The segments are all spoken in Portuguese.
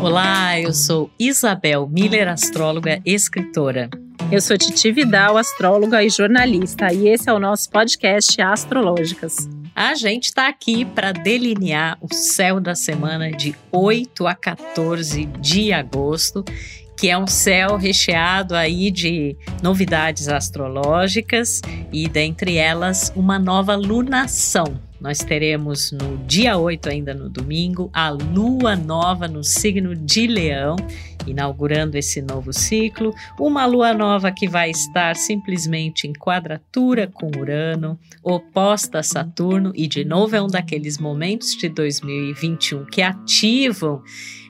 Olá, eu sou Isabel Miller, astróloga e escritora. Eu sou Titi Vidal, astróloga e jornalista, e esse é o nosso podcast Astrológicas. A gente está aqui para delinear o céu da semana de 8 a 14 de agosto, que é um céu recheado aí de novidades astrológicas e dentre elas uma nova lunação nós teremos no dia 8, ainda no domingo, a lua nova no signo de Leão, inaugurando esse novo ciclo. Uma lua nova que vai estar simplesmente em quadratura com Urano, oposta a Saturno, e de novo é um daqueles momentos de 2021 que ativam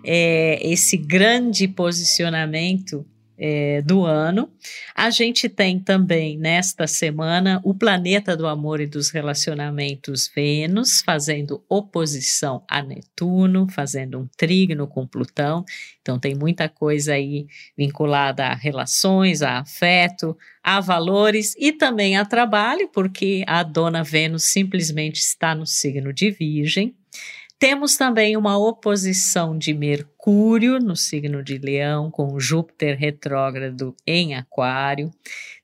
é, esse grande posicionamento é, do ano. A gente tem também nesta semana o planeta do amor e dos relacionamentos Vênus fazendo oposição a Netuno, fazendo um trígono com Plutão. Então tem muita coisa aí vinculada a relações, a afeto, a valores e também a trabalho, porque a dona Vênus simplesmente está no signo de Virgem. Temos também uma oposição de Mercúrio no signo de Leão, com Júpiter retrógrado em Aquário.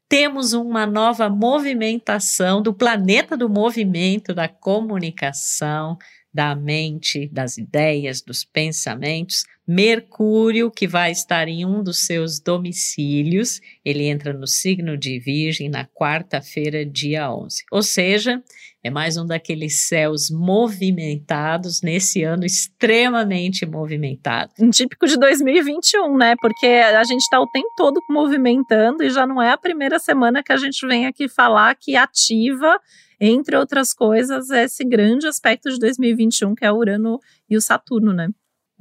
Temos uma nova movimentação do planeta do movimento, da comunicação, da mente, das ideias, dos pensamentos. Mercúrio, que vai estar em um dos seus domicílios, ele entra no signo de Virgem na quarta-feira, dia 11. Ou seja, é mais um daqueles céus movimentados nesse ano extremamente movimentado. Um típico de 2021, né? Porque a gente está o tempo todo movimentando e já não é a primeira semana que a gente vem aqui falar que ativa, entre outras coisas, esse grande aspecto de 2021 que é o Urano e o Saturno, né?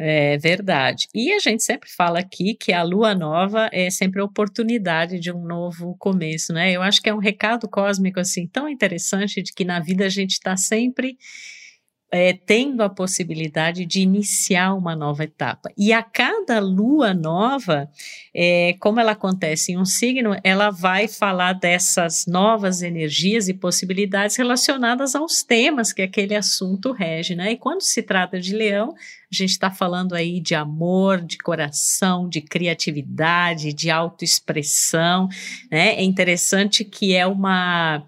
É verdade. E a gente sempre fala aqui que a lua nova é sempre a oportunidade de um novo começo, né? Eu acho que é um recado cósmico assim tão interessante de que na vida a gente está sempre é, tendo a possibilidade de iniciar uma nova etapa. E a cada lua nova, é, como ela acontece em um signo, ela vai falar dessas novas energias e possibilidades relacionadas aos temas que aquele assunto rege, né? E quando se trata de leão, a gente está falando aí de amor, de coração, de criatividade, de autoexpressão, né? É interessante que é uma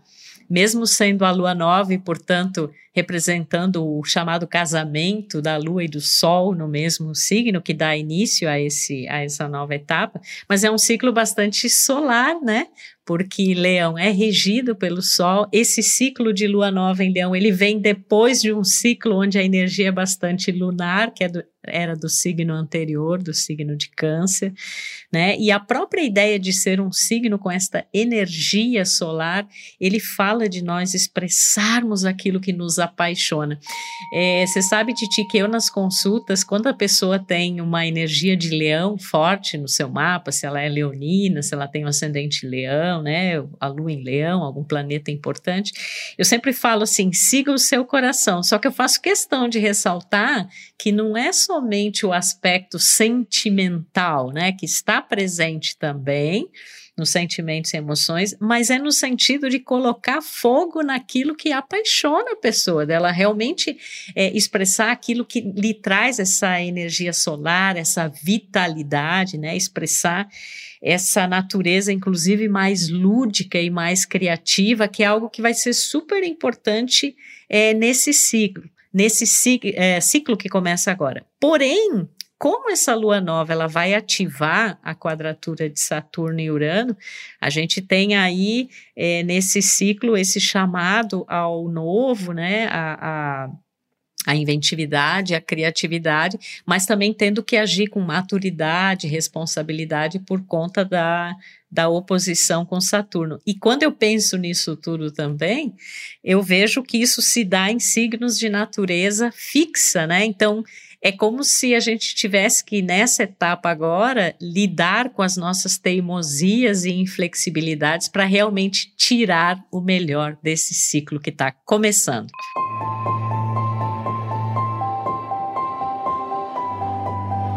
mesmo sendo a lua nova e, portanto, representando o chamado casamento da lua e do sol no mesmo signo que dá início a esse a essa nova etapa, mas é um ciclo bastante solar, né? Porque Leão é regido pelo sol. Esse ciclo de lua nova em Leão, ele vem depois de um ciclo onde a energia é bastante lunar, que é do, era do signo anterior, do signo de Câncer, né? E a própria ideia de ser um signo com esta energia solar, ele fala de nós expressarmos aquilo que nos apaixona. É, você sabe, Titi, que eu nas consultas, quando a pessoa tem uma energia de leão forte no seu mapa, se ela é leonina, se ela tem um ascendente leão, né? A lua em leão, algum planeta importante, eu sempre falo assim: siga o seu coração. Só que eu faço questão de ressaltar que não é somente o aspecto sentimental, né, que está presente também nos sentimentos e emoções, mas é no sentido de colocar fogo naquilo que apaixona a pessoa, dela realmente é, expressar aquilo que lhe traz essa energia solar, essa vitalidade, né, expressar essa natureza, inclusive mais lúdica e mais criativa, que é algo que vai ser super importante é, nesse ciclo nesse é, ciclo que começa agora. Porém, como essa lua nova ela vai ativar a quadratura de Saturno e Urano, a gente tem aí é, nesse ciclo esse chamado ao novo, né, a, a a inventividade, a criatividade, mas também tendo que agir com maturidade, responsabilidade por conta da, da oposição com Saturno. E quando eu penso nisso tudo também, eu vejo que isso se dá em signos de natureza fixa, né? Então, é como se a gente tivesse que, nessa etapa agora, lidar com as nossas teimosias e inflexibilidades para realmente tirar o melhor desse ciclo que está começando.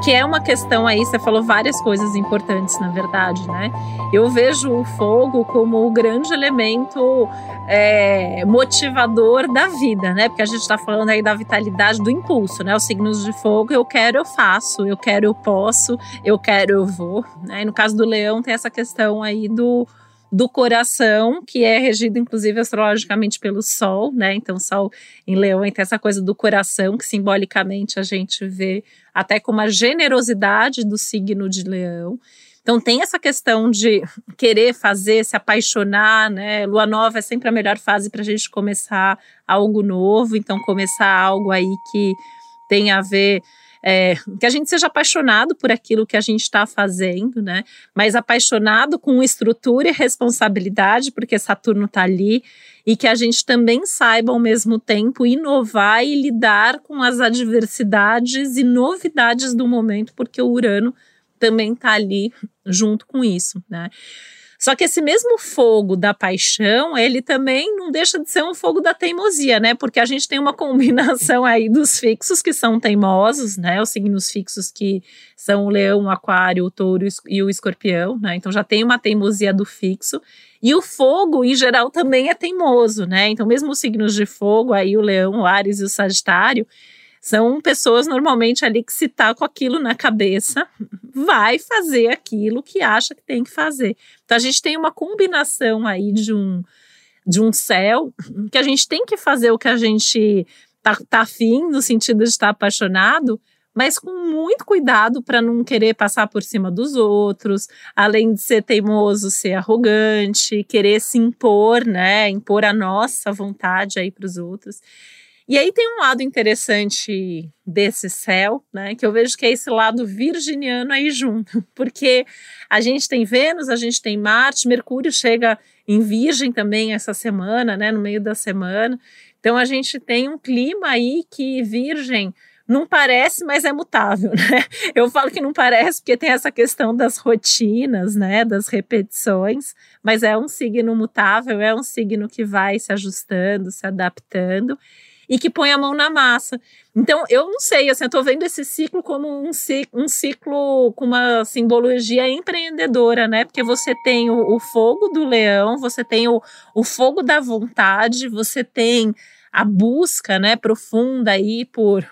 Que é uma questão aí, você falou várias coisas importantes, na verdade, né? Eu vejo o fogo como o grande elemento é, motivador da vida, né? Porque a gente está falando aí da vitalidade do impulso, né? Os signos de fogo, eu quero, eu faço, eu quero, eu posso, eu quero, eu vou. Né? E no caso do leão, tem essa questão aí do do coração, que é regido inclusive astrologicamente pelo Sol, né? Então, Sol em Leão tem essa coisa do coração, que simbolicamente a gente vê até como a generosidade do signo de Leão. Então tem essa questão de querer fazer, se apaixonar, né? Lua nova é sempre a melhor fase para a gente começar algo novo, então começar algo aí que tem a ver é, que a gente seja apaixonado por aquilo que a gente está fazendo, né? Mas apaixonado com estrutura e responsabilidade, porque Saturno está ali, e que a gente também saiba ao mesmo tempo inovar e lidar com as adversidades e novidades do momento, porque o Urano também está ali junto com isso, né? Só que esse mesmo fogo da paixão, ele também não deixa de ser um fogo da teimosia, né? Porque a gente tem uma combinação aí dos fixos que são teimosos, né? Os signos fixos que são o leão, o aquário, o touro e o escorpião, né? Então já tem uma teimosia do fixo. E o fogo, em geral, também é teimoso, né? Então, mesmo os signos de fogo, aí o leão, o Ares e o Sagitário, são pessoas normalmente ali que se tá com aquilo na cabeça, vai fazer aquilo que acha que tem que fazer. Então a gente tem uma combinação aí de um de um céu que a gente tem que fazer o que a gente tá, tá afim, no sentido de estar apaixonado, mas com muito cuidado para não querer passar por cima dos outros, além de ser teimoso, ser arrogante, querer se impor, né, impor a nossa vontade aí para os outros. E aí tem um lado interessante desse céu, né? Que eu vejo que é esse lado virginiano aí junto, porque a gente tem Vênus, a gente tem Marte, Mercúrio chega em Virgem também essa semana, né? No meio da semana. Então a gente tem um clima aí que Virgem não parece, mas é mutável, né? Eu falo que não parece porque tem essa questão das rotinas, né, das repetições, mas é um signo mutável, é um signo que vai se ajustando, se adaptando e que põe a mão na massa. Então, eu não sei, assim, eu tô vendo esse ciclo como um, um ciclo com uma simbologia empreendedora, né? Porque você tem o, o fogo do leão, você tem o, o fogo da vontade, você tem a busca, né, profunda aí por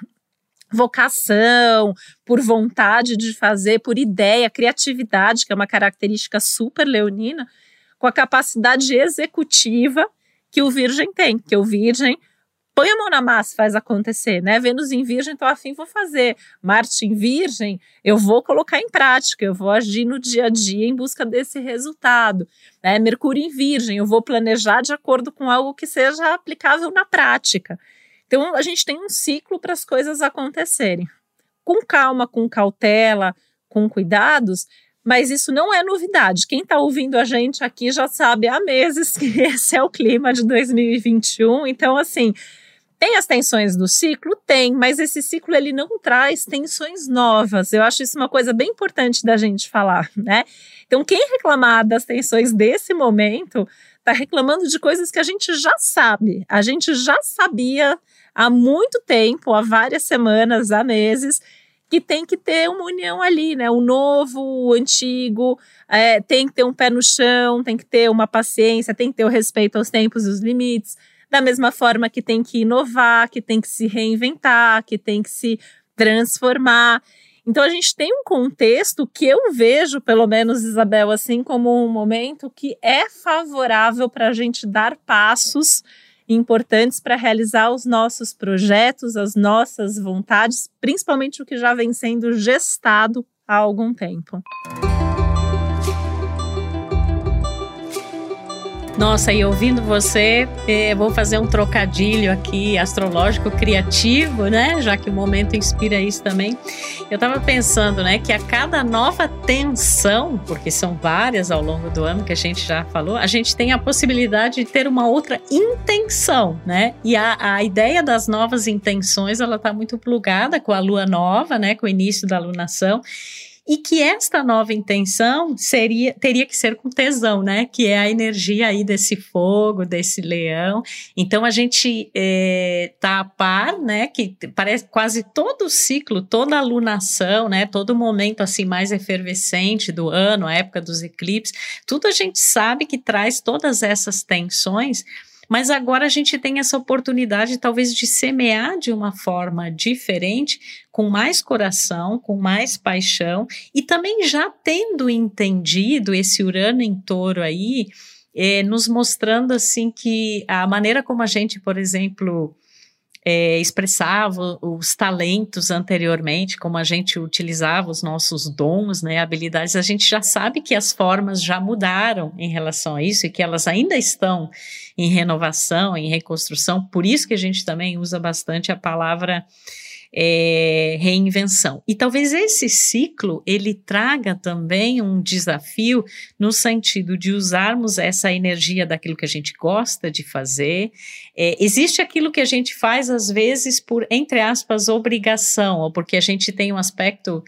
vocação, por vontade de fazer, por ideia, criatividade, que é uma característica super leonina, com a capacidade executiva que o Virgem tem, que o Virgem põe a mão na massa, faz acontecer, né? Vênus em Virgem, tô afim, vou fazer. Marte em Virgem, eu vou colocar em prática, eu vou agir no dia a dia em busca desse resultado. Né? Mercúrio em Virgem, eu vou planejar de acordo com algo que seja aplicável na prática. Então, a gente tem um ciclo para as coisas acontecerem. Com calma, com cautela, com cuidados, mas isso não é novidade. Quem está ouvindo a gente aqui já sabe há meses que esse é o clima de 2021. Então, assim, tem as tensões do ciclo? Tem, mas esse ciclo ele não traz tensões novas. Eu acho isso uma coisa bem importante da gente falar, né? Então, quem reclamar das tensões desse momento está reclamando de coisas que a gente já sabe. A gente já sabia há muito tempo, há várias semanas, há meses, que tem que ter uma união ali, né? O novo, o antigo, é, tem que ter um pé no chão, tem que ter uma paciência, tem que ter o respeito aos tempos e os limites da mesma forma que tem que inovar, que tem que se reinventar, que tem que se transformar. Então a gente tem um contexto que eu vejo, pelo menos, Isabel, assim como um momento que é favorável para a gente dar passos importantes para realizar os nossos projetos, as nossas vontades, principalmente o que já vem sendo gestado há algum tempo. Nossa, e ouvindo você, eh, vou fazer um trocadilho aqui astrológico criativo, né? Já que o momento inspira isso também. Eu estava pensando, né, que a cada nova tensão, porque são várias ao longo do ano que a gente já falou, a gente tem a possibilidade de ter uma outra intenção, né? E a, a ideia das novas intenções, ela está muito plugada com a lua nova, né? Com o início da lunação. E que esta nova intenção seria teria que ser com tesão, né? Que é a energia aí desse fogo, desse leão. Então a gente é, tá a par, né? Que parece quase todo o ciclo, toda a lunação, né? Todo momento assim mais efervescente do ano, a época dos eclipses, tudo a gente sabe que traz todas essas tensões mas agora a gente tem essa oportunidade, talvez, de semear de uma forma diferente, com mais coração, com mais paixão, e também já tendo entendido esse Urano em touro aí, é, nos mostrando assim que a maneira como a gente, por exemplo, é, expressava os talentos anteriormente, como a gente utilizava os nossos dons, né, habilidades, a gente já sabe que as formas já mudaram em relação a isso e que elas ainda estão em renovação, em reconstrução, por isso que a gente também usa bastante a palavra é, reinvenção. E talvez esse ciclo ele traga também um desafio no sentido de usarmos essa energia daquilo que a gente gosta de fazer. É, existe aquilo que a gente faz às vezes por entre aspas obrigação ou porque a gente tem um aspecto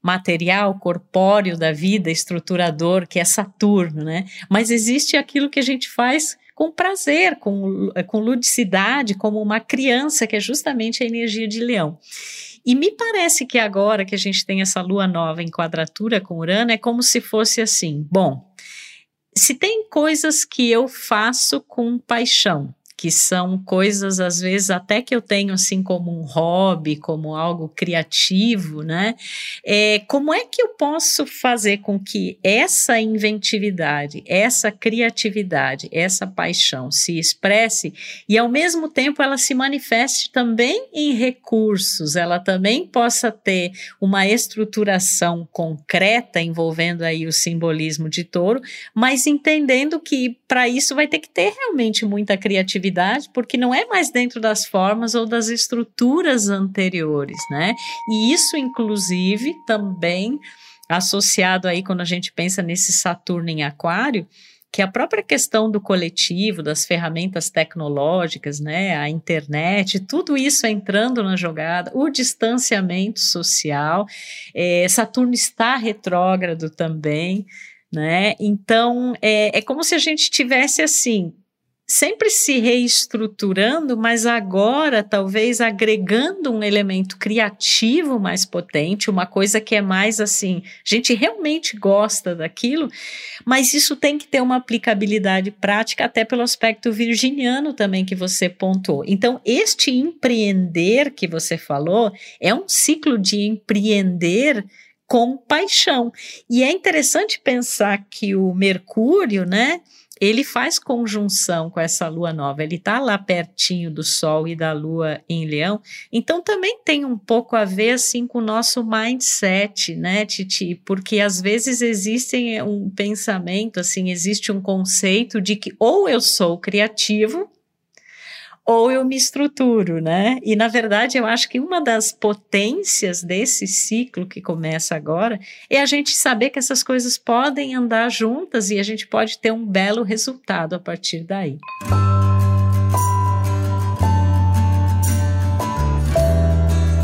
material, corpóreo da vida, estruturador, que é Saturno, né? Mas existe aquilo que a gente faz com prazer, com, com ludicidade, como uma criança, que é justamente a energia de leão. E me parece que agora que a gente tem essa lua nova em quadratura com Urano, é como se fosse assim: bom, se tem coisas que eu faço com paixão, que são coisas, às vezes, até que eu tenho assim como um hobby, como algo criativo, né? É, como é que eu posso fazer com que essa inventividade, essa criatividade, essa paixão se expresse e, ao mesmo tempo, ela se manifeste também em recursos, ela também possa ter uma estruturação concreta envolvendo aí o simbolismo de touro, mas entendendo que para isso vai ter que ter realmente muita criatividade porque não é mais dentro das formas ou das estruturas anteriores, né? E isso, inclusive, também associado aí quando a gente pensa nesse Saturno em Aquário, que a própria questão do coletivo, das ferramentas tecnológicas, né, a internet, tudo isso entrando na jogada, o distanciamento social, é, Saturno está retrógrado também, né? Então é, é como se a gente tivesse assim sempre se reestruturando, mas agora talvez agregando um elemento criativo mais potente, uma coisa que é mais assim, a gente realmente gosta daquilo, mas isso tem que ter uma aplicabilidade prática até pelo aspecto virginiano também que você pontuou. Então, este empreender que você falou é um ciclo de empreender com paixão. E é interessante pensar que o Mercúrio, né, ele faz conjunção com essa lua nova, ele está lá pertinho do Sol e da lua em Leão, então também tem um pouco a ver assim com o nosso mindset, né, Titi? Porque às vezes existe um pensamento, assim, existe um conceito de que ou eu sou criativo ou eu me estruturo, né? E na verdade eu acho que uma das potências desse ciclo que começa agora é a gente saber que essas coisas podem andar juntas e a gente pode ter um belo resultado a partir daí.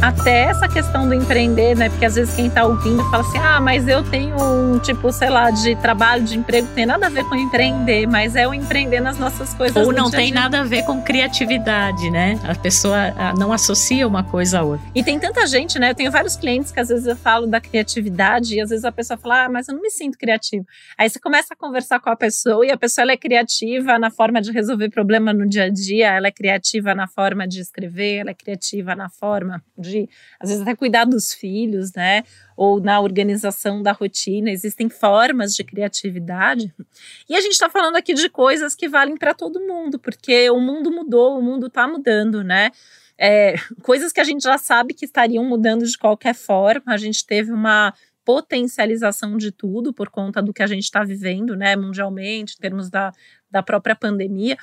Até essa questão do empreender, né? Porque às vezes quem tá ouvindo fala assim: ah, mas eu tenho um tipo, sei lá, de trabalho, de emprego, tem nada a ver com empreender, mas é o empreender nas nossas coisas. Ou não tem nada a ver com criatividade, né? A pessoa não associa uma coisa a outra. E tem tanta gente, né? Eu tenho vários clientes que às vezes eu falo da criatividade e às vezes a pessoa fala: ah, mas eu não me sinto criativo. Aí você começa a conversar com a pessoa e a pessoa ela é criativa na forma de resolver problema no dia a dia, ela é criativa na forma de escrever, ela é criativa na forma de de, às vezes, até cuidar dos filhos, né? Ou na organização da rotina, existem formas de criatividade. E a gente está falando aqui de coisas que valem para todo mundo, porque o mundo mudou, o mundo está mudando, né? É, coisas que a gente já sabe que estariam mudando de qualquer forma. A gente teve uma potencialização de tudo por conta do que a gente está vivendo, né, mundialmente, em termos da, da própria pandemia.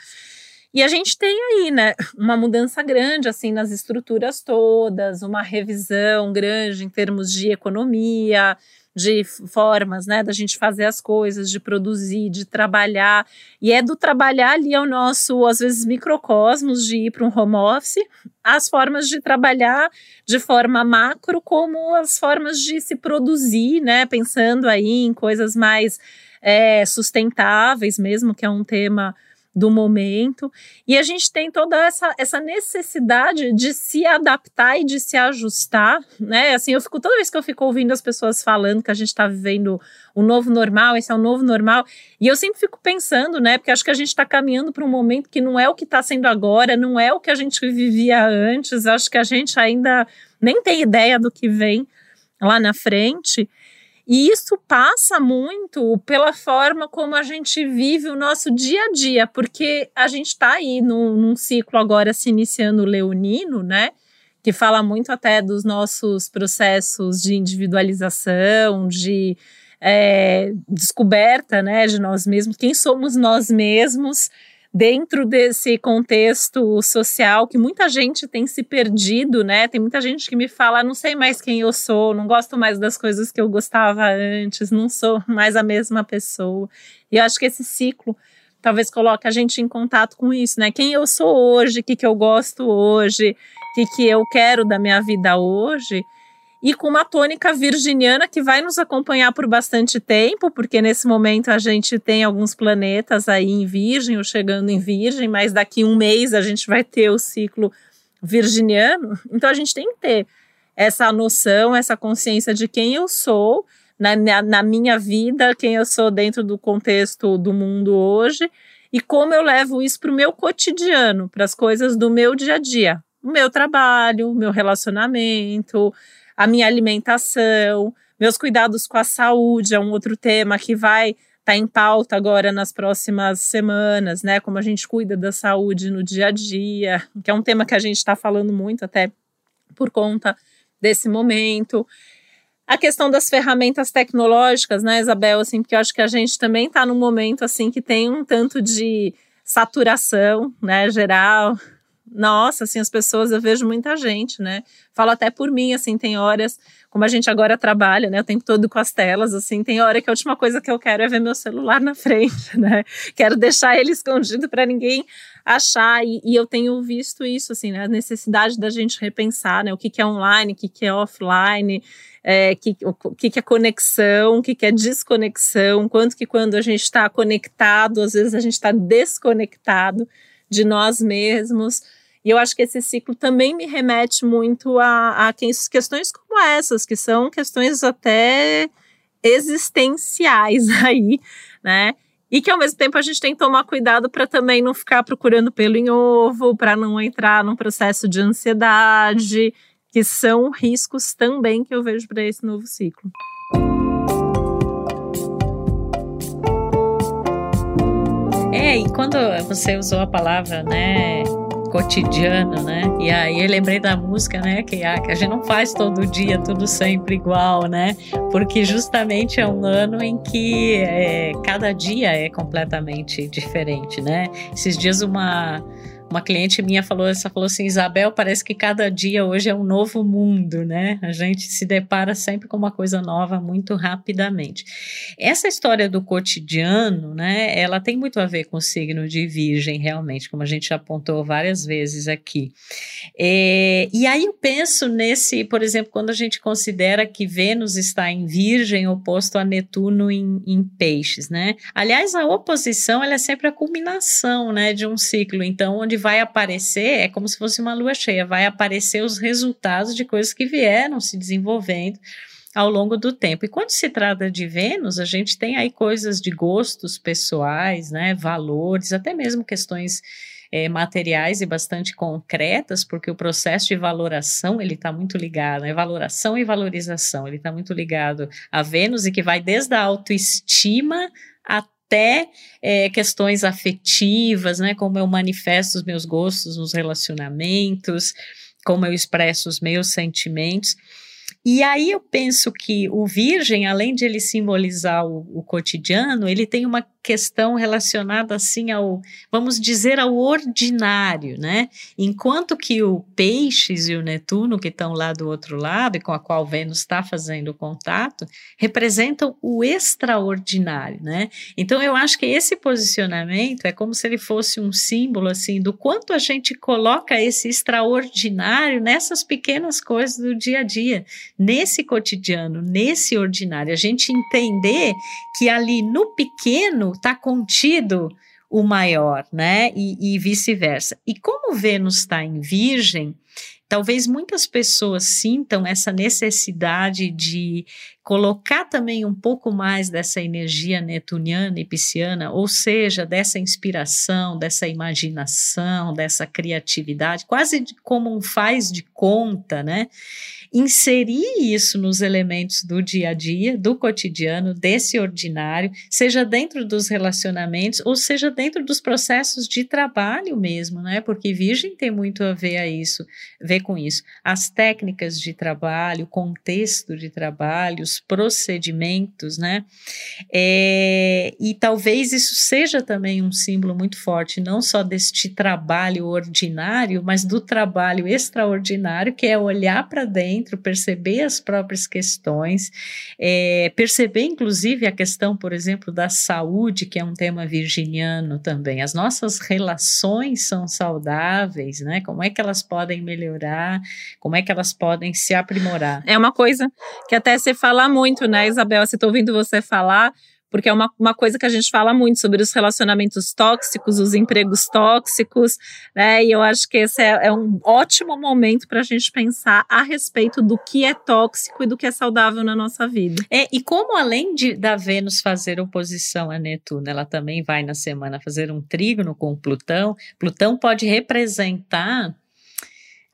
E a gente tem aí, né, uma mudança grande assim nas estruturas todas, uma revisão grande em termos de economia, de formas, né, da gente fazer as coisas, de produzir, de trabalhar. E é do trabalhar ali ao nosso, às vezes, microcosmos de ir para um home office, as formas de trabalhar de forma macro, como as formas de se produzir, né, pensando aí em coisas mais é, sustentáveis mesmo, que é um tema do momento. E a gente tem toda essa, essa necessidade de se adaptar e de se ajustar, né? Assim, eu fico toda vez que eu fico ouvindo as pessoas falando que a gente está vivendo o novo normal, esse é o novo normal, e eu sempre fico pensando, né? Porque acho que a gente está caminhando para um momento que não é o que está sendo agora, não é o que a gente vivia antes. Acho que a gente ainda nem tem ideia do que vem lá na frente. E isso passa muito pela forma como a gente vive o nosso dia a dia, porque a gente está aí num, num, ciclo agora se iniciando leonino, né? Que fala muito até dos nossos processos de individualização, de é, descoberta, né, de nós mesmos, quem somos nós mesmos dentro desse contexto social que muita gente tem se perdido, né? Tem muita gente que me fala, não sei mais quem eu sou, não gosto mais das coisas que eu gostava antes, não sou mais a mesma pessoa. E eu acho que esse ciclo talvez coloque a gente em contato com isso, né? Quem eu sou hoje, o que, que eu gosto hoje, o que, que eu quero da minha vida hoje e com uma tônica virginiana que vai nos acompanhar por bastante tempo, porque nesse momento a gente tem alguns planetas aí em Virgem ou chegando em Virgem, mas daqui um mês a gente vai ter o ciclo virginiano. Então a gente tem que ter essa noção, essa consciência de quem eu sou na, na minha vida, quem eu sou dentro do contexto do mundo hoje e como eu levo isso para o meu cotidiano, para as coisas do meu dia a dia, o meu trabalho, o meu relacionamento, a minha alimentação, meus cuidados com a saúde é um outro tema que vai estar tá em pauta agora nas próximas semanas, né? Como a gente cuida da saúde no dia a dia, que é um tema que a gente está falando muito até por conta desse momento. A questão das ferramentas tecnológicas, né, Isabel? Assim, porque eu acho que a gente também está num momento assim que tem um tanto de saturação, né, geral nossa, assim, as pessoas, eu vejo muita gente, né? Falo até por mim, assim, tem horas, como a gente agora trabalha, né, o tempo todo com as telas, assim, tem hora que a última coisa que eu quero é ver meu celular na frente, né? Quero deixar ele escondido para ninguém achar, e, e, eu tenho visto isso, assim, né, a necessidade da gente repensar, né, o que, que é online, o que, que é offline, é, que, o, que, que é conexão, o que, que é desconexão, quanto que quando a gente está conectado, às vezes a gente está desconectado, de nós mesmos. E eu acho que esse ciclo também me remete muito a, a questões como essas, que são questões até existenciais aí, né? E que ao mesmo tempo a gente tem que tomar cuidado para também não ficar procurando pelo em ovo, para não entrar num processo de ansiedade, que são riscos também que eu vejo para esse novo ciclo. É, e quando você usou a palavra, né, cotidiano, né? E aí eu lembrei da música, né? Que, ah, que a gente não faz todo dia tudo sempre igual, né? Porque justamente é um ano em que é, cada dia é completamente diferente, né? Esses dias uma uma cliente minha falou, essa falou assim, Isabel, parece que cada dia hoje é um novo mundo, né? A gente se depara sempre com uma coisa nova muito rapidamente. Essa história do cotidiano, né? Ela tem muito a ver com o signo de Virgem, realmente, como a gente já apontou várias vezes aqui. É, e aí eu penso nesse, por exemplo, quando a gente considera que Vênus está em Virgem oposto a Netuno em, em Peixes, né? Aliás, a oposição ela é sempre a culminação, né, de um ciclo. Então, onde onde vai aparecer, é como se fosse uma lua cheia, vai aparecer os resultados de coisas que vieram se desenvolvendo ao longo do tempo. E quando se trata de Vênus, a gente tem aí coisas de gostos pessoais, né, valores, até mesmo questões é, materiais e bastante concretas, porque o processo de valoração ele está muito ligado, né? Valoração e valorização, ele está muito ligado a Vênus e que vai desde a autoestima até é, questões afetivas, né? Como eu manifesto os meus gostos nos relacionamentos, como eu expresso os meus sentimentos. E aí eu penso que o Virgem, além de ele simbolizar o, o cotidiano, ele tem uma questão relacionada assim ao, vamos dizer, ao ordinário, né? Enquanto que o Peixes e o Netuno, que estão lá do outro lado e com a qual Vênus está fazendo contato, representam o extraordinário, né? Então eu acho que esse posicionamento é como se ele fosse um símbolo assim do quanto a gente coloca esse extraordinário nessas pequenas coisas do dia a dia, nesse cotidiano, nesse ordinário. A gente entender que ali no pequeno está contido o maior, né? E, e vice-versa. E como Vênus está em Virgem, talvez muitas pessoas sintam essa necessidade de colocar também um pouco mais dessa energia netuniana e pisciana, ou seja, dessa inspiração, dessa imaginação, dessa criatividade, quase como um faz de conta, né? Inserir isso nos elementos do dia a dia, do cotidiano, desse ordinário, seja dentro dos relacionamentos ou seja dentro dos processos de trabalho mesmo, né? Porque Virgem tem muito a ver a isso, ver com isso. As técnicas de trabalho, o contexto de trabalho, os procedimentos, né? É, e talvez isso seja também um símbolo muito forte, não só deste trabalho ordinário, mas do trabalho extraordinário, que é olhar para dentro, perceber as próprias questões, é, perceber inclusive a questão, por exemplo, da saúde, que é um tema virginiano também. As nossas relações são saudáveis, né? Como é que elas podem melhorar? Como é que elas podem se aprimorar? É uma coisa que até você fala muito, né, Isabel? Você está ouvindo você falar, porque é uma, uma coisa que a gente fala muito sobre os relacionamentos tóxicos, os empregos tóxicos, né? E eu acho que esse é, é um ótimo momento para a gente pensar a respeito do que é tóxico e do que é saudável na nossa vida. É, e como além de da Vênus fazer oposição a Netuno, ela também vai na semana fazer um trígono com Plutão, Plutão pode representar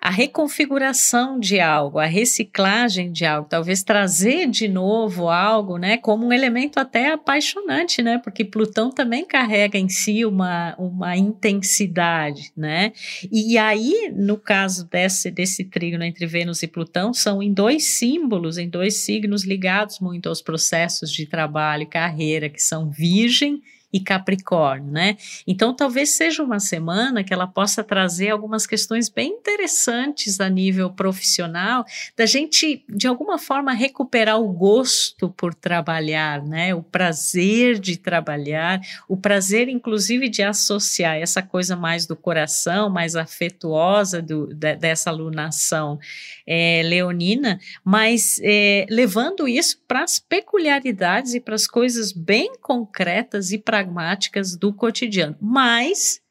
a reconfiguração de algo, a reciclagem de algo, talvez trazer de novo algo, né, como um elemento até apaixonante, né, porque Plutão também carrega em si uma, uma intensidade, né, e aí, no caso desse, desse trígono entre Vênus e Plutão, são em dois símbolos, em dois signos ligados muito aos processos de trabalho e carreira, que são Virgem e Capricórnio, né? Então, talvez seja uma semana que ela possa trazer algumas questões bem interessantes a nível profissional, da gente, de alguma forma, recuperar o gosto por trabalhar, né? O prazer de trabalhar, o prazer, inclusive, de associar essa coisa mais do coração, mais afetuosa do, de, dessa alunação é, leonina, mas é, levando isso para as peculiaridades e para as coisas bem concretas e pragmáticas do cotidiano, mas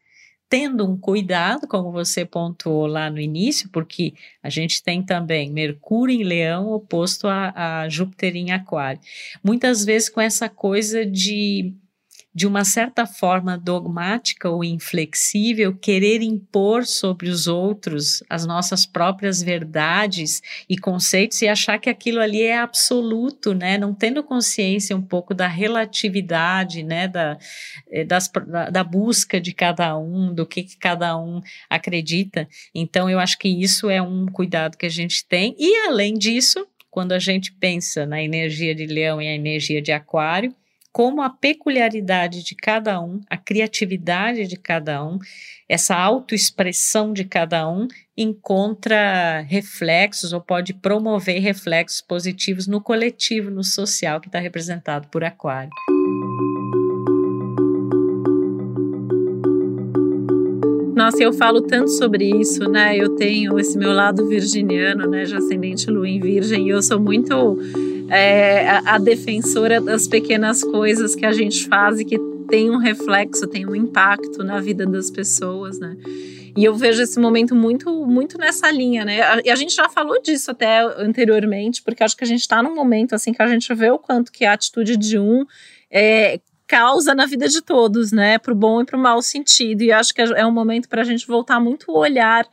tendo um cuidado, como você pontuou lá no início, porque a gente tem também Mercúrio em Leão oposto a, a Júpiter em Aquário. Muitas vezes com essa coisa de de uma certa forma dogmática ou inflexível, querer impor sobre os outros as nossas próprias verdades e conceitos e achar que aquilo ali é absoluto, né? Não tendo consciência um pouco da relatividade, né? Da, eh, das, da, da busca de cada um, do que, que cada um acredita. Então, eu acho que isso é um cuidado que a gente tem. E, além disso, quando a gente pensa na energia de leão e a energia de aquário, como a peculiaridade de cada um, a criatividade de cada um, essa autoexpressão de cada um encontra reflexos ou pode promover reflexos positivos no coletivo, no social que está representado por Aquário. Nossa, eu falo tanto sobre isso, né? Eu tenho esse meu lado virginiano, né? De ascendente lua em virgem, e eu sou muito é, a, a defensora das pequenas coisas que a gente faz e que tem um reflexo, tem um impacto na vida das pessoas, né? E eu vejo esse momento muito, muito nessa linha, né? E a, gente já falou disso até anteriormente, porque acho que a gente está num momento assim que a gente vê o quanto que a atitude de um é, causa na vida de todos, né? Para o bom e para o mau sentido. E acho que é, é um momento para a gente voltar muito o olhar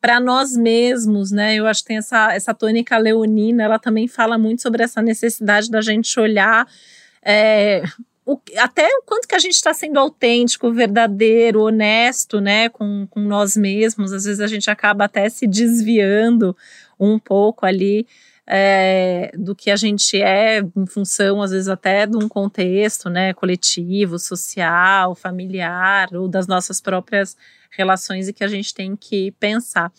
para nós mesmos, né? Eu acho que tem essa, essa tônica leonina, ela também fala muito sobre essa necessidade da gente olhar é, o, até o quanto que a gente está sendo autêntico, verdadeiro, honesto, né, com, com nós mesmos. Às vezes a gente acaba até se desviando um pouco ali é, do que a gente é em função, às vezes, até de um contexto né, coletivo, social, familiar, ou das nossas próprias relações e que a gente tem que pensar.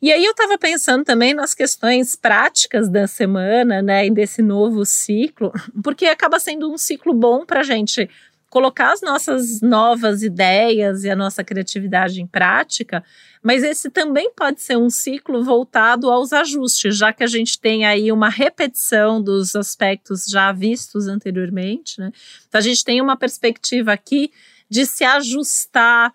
E aí eu estava pensando também nas questões práticas da semana, né, e desse novo ciclo, porque acaba sendo um ciclo bom para a gente colocar as nossas novas ideias e a nossa criatividade em prática, mas esse também pode ser um ciclo voltado aos ajustes, já que a gente tem aí uma repetição dos aspectos já vistos anteriormente, né? Então a gente tem uma perspectiva aqui de se ajustar,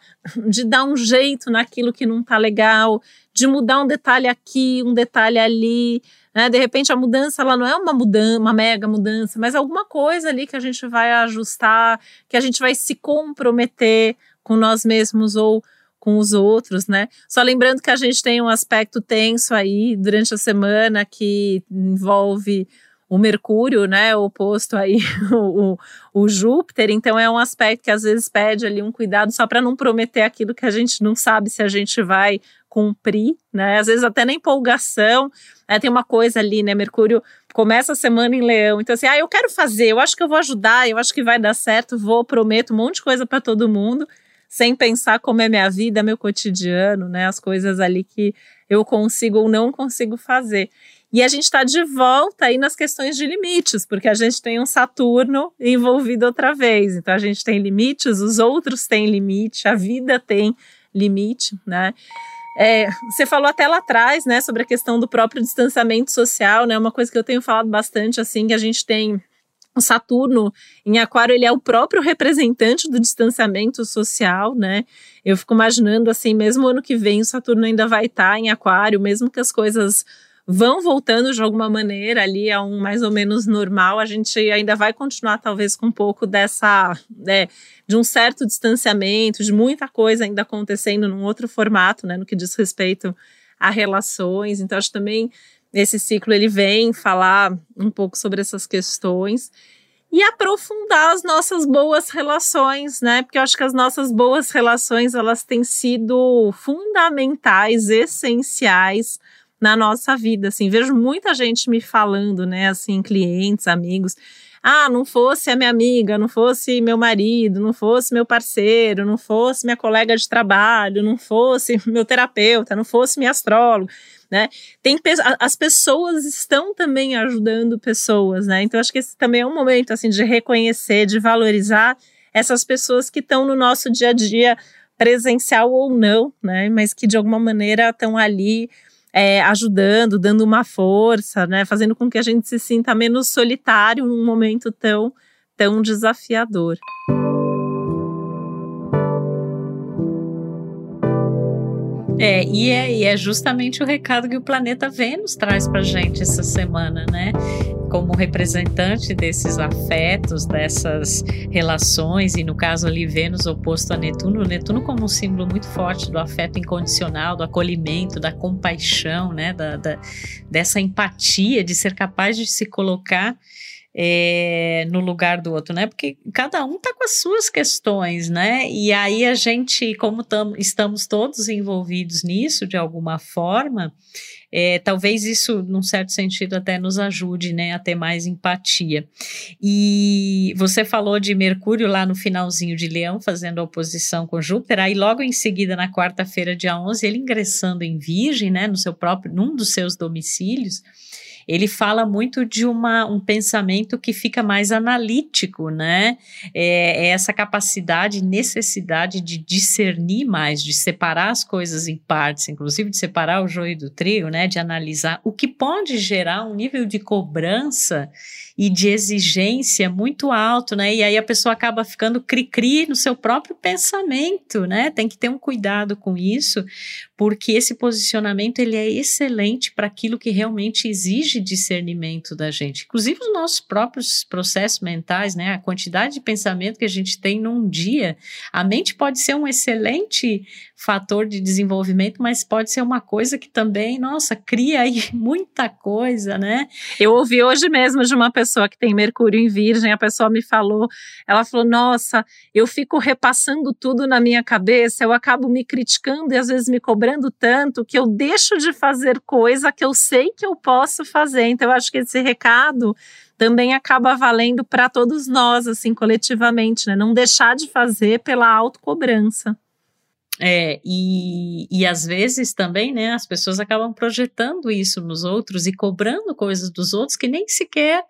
de dar um jeito naquilo que não está legal, de mudar um detalhe aqui, um detalhe ali, né? De repente a mudança ela não é uma mudança, uma mega mudança, mas alguma coisa ali que a gente vai ajustar, que a gente vai se comprometer com nós mesmos ou com os outros, né? Só lembrando que a gente tem um aspecto tenso aí durante a semana que envolve o Mercúrio, né, oposto aí o, o, Júpiter, então é um aspecto que às vezes pede ali um cuidado só para não prometer aquilo que a gente não sabe se a gente vai cumprir, né, às vezes até na empolgação, né, tem uma coisa ali, né, Mercúrio começa a semana em Leão, então assim, ah, eu quero fazer, eu acho que eu vou ajudar, eu acho que vai dar certo, vou, prometo um monte de coisa para todo mundo, sem pensar como é minha vida, meu cotidiano, né, as coisas ali que eu consigo ou não consigo fazer. E a gente está de volta aí nas questões de limites, porque a gente tem um Saturno envolvido outra vez. Então a gente tem limites, os outros têm limite, a vida tem limite, né? É, você falou até lá atrás, né, sobre a questão do próprio distanciamento social, né? Uma coisa que eu tenho falado bastante, assim, que a gente tem o Saturno em Aquário, ele é o próprio representante do distanciamento social, né? Eu fico imaginando assim, mesmo ano que vem o Saturno ainda vai estar em Aquário, mesmo que as coisas vão voltando de alguma maneira ali a um mais ou menos normal, a gente ainda vai continuar talvez com um pouco dessa, né, de um certo distanciamento, de muita coisa ainda acontecendo num outro formato, né, no que diz respeito a relações. Então acho também esse ciclo ele vem falar um pouco sobre essas questões e aprofundar as nossas boas relações, né? Porque eu acho que as nossas boas relações elas têm sido fundamentais, essenciais na nossa vida, assim, vejo muita gente me falando, né, assim, clientes, amigos, ah, não fosse a minha amiga, não fosse meu marido, não fosse meu parceiro, não fosse minha colega de trabalho, não fosse meu terapeuta, não fosse minha astrólogo, né? Tem as pessoas estão também ajudando pessoas, né? Então acho que esse também é um momento assim de reconhecer, de valorizar essas pessoas que estão no nosso dia a dia presencial ou não, né? Mas que de alguma maneira estão ali é, ajudando, dando uma força, né, fazendo com que a gente se sinta menos solitário num momento tão, tão desafiador. É e, é, e é justamente o recado que o planeta Vênus traz para gente essa semana, né? como representante desses afetos, dessas relações, e no caso ali Vênus oposto a Netuno, Netuno como um símbolo muito forte do afeto incondicional, do acolhimento, da compaixão, né, da, da dessa empatia, de ser capaz de se colocar é, no lugar do outro, né? Porque cada um está com as suas questões, né? E aí a gente, como tam, estamos todos envolvidos nisso de alguma forma, é, talvez isso, num certo sentido, até nos ajude né, a ter mais empatia. E você falou de Mercúrio lá no finalzinho de Leão, fazendo a oposição com Júpiter, aí logo em seguida, na quarta-feira, dia 11, ele ingressando em Virgem, né, no seu próprio, num dos seus domicílios, ele fala muito de uma, um pensamento que fica mais analítico, né? É, é essa capacidade, necessidade de discernir mais, de separar as coisas em partes, inclusive de separar o joio do trigo, né? De analisar o que pode gerar um nível de cobrança e de exigência muito alto, né? E aí a pessoa acaba ficando cri-cri no seu próprio pensamento, né? Tem que ter um cuidado com isso, porque esse posicionamento ele é excelente para aquilo que realmente exige discernimento da gente. Inclusive os nossos próprios processos mentais, né? A quantidade de pensamento que a gente tem num dia, a mente pode ser um excelente fator de desenvolvimento, mas pode ser uma coisa que também, nossa, cria aí muita coisa, né? Eu ouvi hoje mesmo de uma pessoa que tem Mercúrio em Virgem, a pessoa me falou, ela falou: "Nossa, eu fico repassando tudo na minha cabeça, eu acabo me criticando e às vezes me cobrando tanto que eu deixo de fazer coisa que eu sei que eu posso fazer". Então eu acho que esse recado também acaba valendo para todos nós, assim, coletivamente, né? Não deixar de fazer pela autocobrança. É, e, e às vezes também, né, as pessoas acabam projetando isso nos outros e cobrando coisas dos outros que nem sequer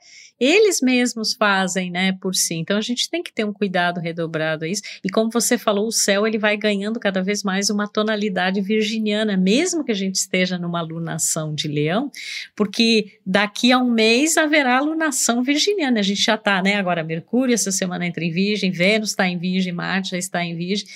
eles mesmos fazem, né, por si. Então a gente tem que ter um cuidado redobrado a isso. E como você falou, o céu ele vai ganhando cada vez mais uma tonalidade virginiana, mesmo que a gente esteja numa lunação de leão, porque daqui a um mês haverá lunação virginiana. A gente já está, né, agora Mercúrio essa semana entra em Virgem, Vênus está em Virgem, Marte já está em Virgem.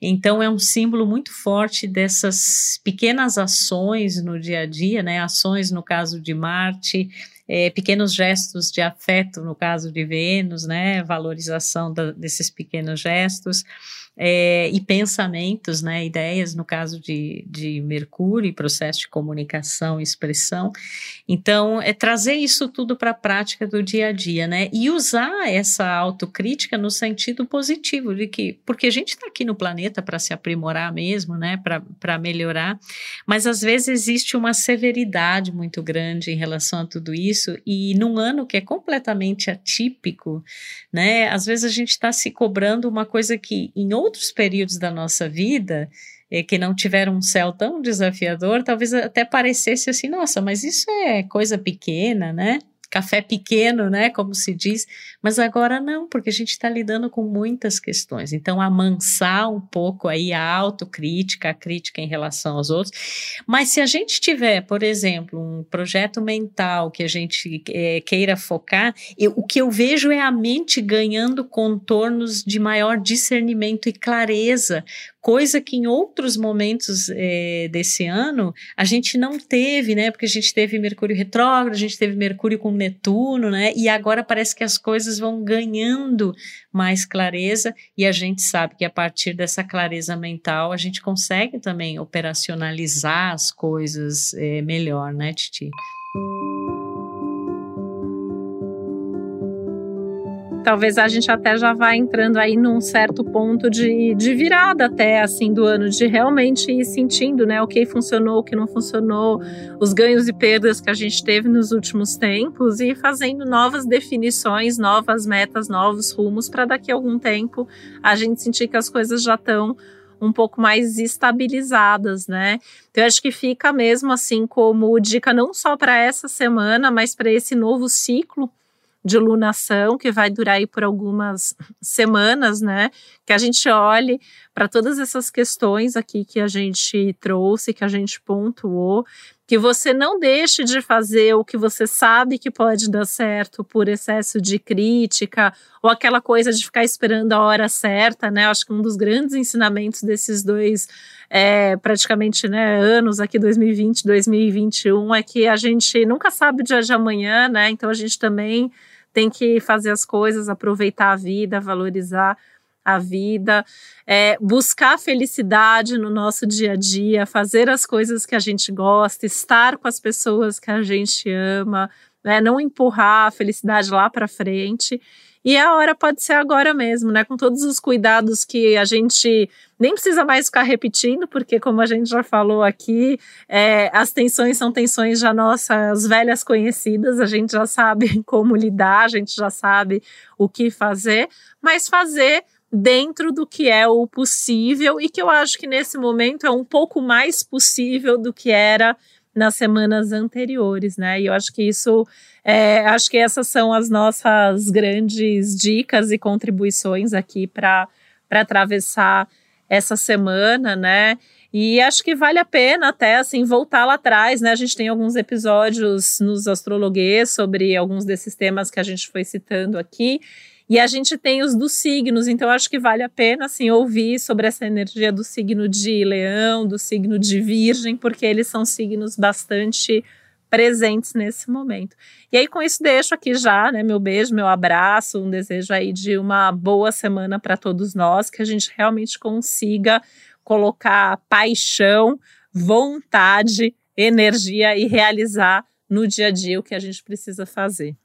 Então é um símbolo muito forte dessas pequenas ações no dia a dia, né, ações no caso de Marte, é, pequenos gestos de afeto, no caso de Vênus, né, valorização da, desses pequenos gestos, é, e pensamentos, né, ideias, no caso de, de Mercúrio, processo de comunicação e expressão. Então, é trazer isso tudo para a prática do dia a dia, né, e usar essa autocrítica no sentido positivo, de que, porque a gente está aqui no planeta para se aprimorar mesmo, né, para melhorar, mas às vezes existe uma severidade muito grande em relação a tudo isso, e num ano que é completamente atípico, né, às vezes a gente está se cobrando uma coisa que em outros períodos da nossa vida eh, que não tiveram um céu tão desafiador, talvez até parecesse assim, nossa, mas isso é coisa pequena, né? Café pequeno, né, como se diz, mas agora não, porque a gente está lidando com muitas questões. Então, amansar um pouco aí a autocrítica, a crítica em relação aos outros. Mas se a gente tiver, por exemplo, um projeto mental que a gente é, queira focar, eu, o que eu vejo é a mente ganhando contornos de maior discernimento e clareza, coisa que em outros momentos é, desse ano a gente não teve, né? Porque a gente teve Mercúrio retrógrado, a gente teve Mercúrio com Netuno, né? E agora parece que as coisas vão ganhando mais clareza e a gente sabe que a partir dessa clareza mental a gente consegue também operacionalizar as coisas é, melhor, né, Titi? Talvez a gente até já vá entrando aí num certo ponto de, de virada até assim do ano, de realmente ir sentindo, né, o que funcionou, o que não funcionou, os ganhos e perdas que a gente teve nos últimos tempos e fazendo novas definições, novas metas, novos rumos para daqui a algum tempo a gente sentir que as coisas já estão um pouco mais estabilizadas, né? Então, acho que fica mesmo assim como dica não só para essa semana, mas para esse novo ciclo de lunação, que vai durar aí por algumas semanas, né? Que a gente olhe para todas essas questões aqui que a gente trouxe, que a gente pontuou, que você não deixe de fazer o que você sabe que pode dar certo por excesso de crítica ou aquela coisa de ficar esperando a hora certa, né? Acho que um dos grandes ensinamentos desses dois é, praticamente né, anos aqui 2020, 2021 é que a gente nunca sabe o dia de amanhã, né? Então a gente também tem que fazer as coisas, aproveitar a vida, valorizar a vida, é, buscar felicidade no nosso dia a dia, fazer as coisas que a gente gosta, estar com as pessoas que a gente ama, né, não empurrar a felicidade lá para frente. E a hora pode ser agora mesmo, né? Com todos os cuidados que a gente nem precisa mais ficar repetindo, porque, como a gente já falou aqui, é, as tensões são tensões já nossas velhas conhecidas, a gente já sabe como lidar, a gente já sabe o que fazer, mas fazer dentro do que é o possível e que eu acho que nesse momento é um pouco mais possível do que era nas semanas anteriores, né? E eu acho que isso, é, acho que essas são as nossas grandes dicas e contribuições aqui para atravessar essa semana, né? E acho que vale a pena até assim voltar lá atrás, né? A gente tem alguns episódios nos astrologuês sobre alguns desses temas que a gente foi citando aqui. E a gente tem os dos signos, então acho que vale a pena assim ouvir sobre essa energia do signo de Leão, do signo de Virgem, porque eles são signos bastante presentes nesse momento. E aí com isso deixo aqui já, né, meu beijo, meu abraço, um desejo aí de uma boa semana para todos nós, que a gente realmente consiga colocar paixão, vontade, energia e realizar no dia a dia o que a gente precisa fazer.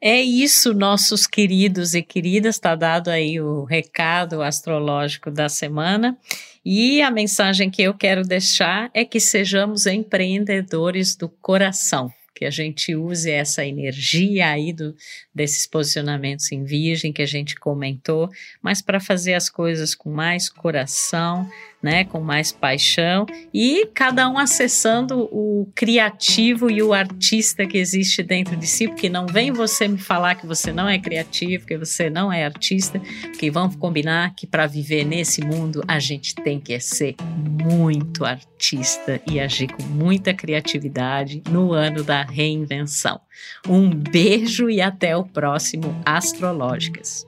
É isso, nossos queridos e queridas, está dado aí o recado astrológico da semana. E a mensagem que eu quero deixar é que sejamos empreendedores do coração que a gente use essa energia aí do, desses posicionamentos em virgem que a gente comentou, mas para fazer as coisas com mais coração, né, com mais paixão e cada um acessando o criativo e o artista que existe dentro de si, porque não vem você me falar que você não é criativo, que você não é artista, porque vamos combinar que para viver nesse mundo a gente tem que ser muito artista e agir com muita criatividade no ano da reinvenção. Um beijo e até o próximo Astrológicas.